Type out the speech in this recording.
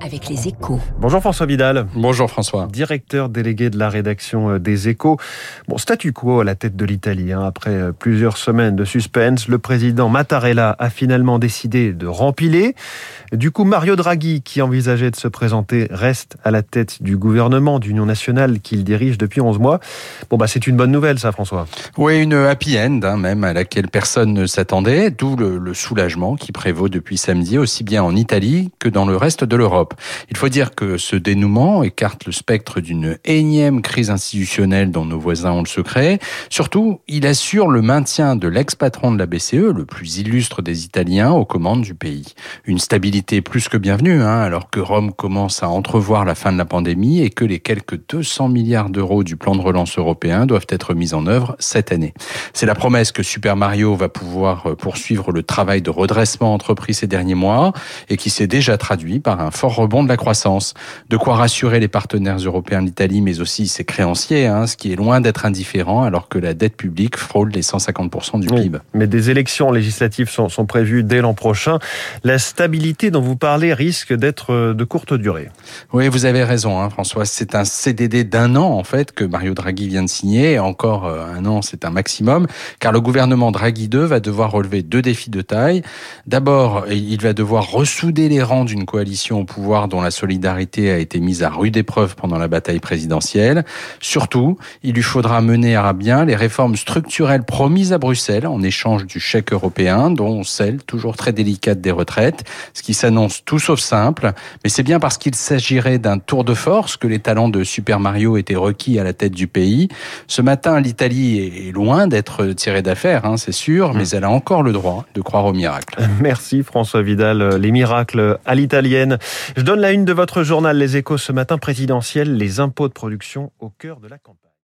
avec les échos. Bonjour François Vidal. Bonjour François. Directeur délégué de la rédaction euh, des échos. Bon, statu quo à la tête de l'Italie. Hein. Après euh, plusieurs semaines de suspense, le président Mattarella a finalement décidé de rempiler. Du coup, Mario Draghi, qui envisageait de se présenter, reste à la tête du gouvernement d'Union nationale qu'il dirige depuis 11 mois. Bon, bah, c'est une bonne nouvelle, ça, François. Oui, une happy end, hein, même, à laquelle personne ne s'attendait, d'où le, le soulagement qui prévaut depuis samedi, aussi bien en Italie que dans le reste de l'Europe. Il faut dire que ce dénouement écarte le spectre d'une énième crise institutionnelle dont nos voisins ont le secret. Surtout, il assure le maintien de l'ex-patron de la BCE, le plus illustre des Italiens, aux commandes du pays. Une stabilité plus que bienvenue, hein, alors que Rome commence à entrevoir la fin de la pandémie et que les quelques 200 milliards d'euros du plan de relance européen doivent être mis en œuvre cette année. C'est la promesse que Super Mario va pouvoir poursuivre le travail de redressement entrepris ces derniers mois et qui s'est déjà traduit par un fort rebond de la croissance. De quoi rassurer les partenaires européens d'Italie, mais aussi ses créanciers, hein, ce qui est loin d'être indifférent alors que la dette publique frôle les 150% du PIB. Mais des élections législatives sont, sont prévues dès l'an prochain. La stabilité dont vous parlez risque d'être de courte durée. Oui, vous avez raison, hein, François. C'est un CDD d'un an, en fait, que Mario Draghi vient de signer. Encore euh, un an, c'est un maximum, car le gouvernement Draghi 2 va devoir relever deux défis de taille. D'abord, il va devoir ressouder les rangs d'une coalition au pouvoir dont la solidarité a été mise à rude épreuve pendant la bataille présidentielle. Surtout, il lui faudra mener à bien les réformes structurelles promises à Bruxelles en échange du chèque européen, dont celle toujours très délicate des retraites, ce qui s'annonce tout sauf simple. Mais c'est bien parce qu'il s'agirait d'un tour de force que les talents de Super Mario étaient requis à la tête du pays. Ce matin, l'Italie est loin d'être tirée d'affaire, hein, c'est sûr, mais elle a encore le droit de croire au miracle. Merci François Vidal. Les miracles à l'italienne. Je donne la une de votre journal Les Échos ce matin présidentiel, les impôts de production au cœur de la campagne.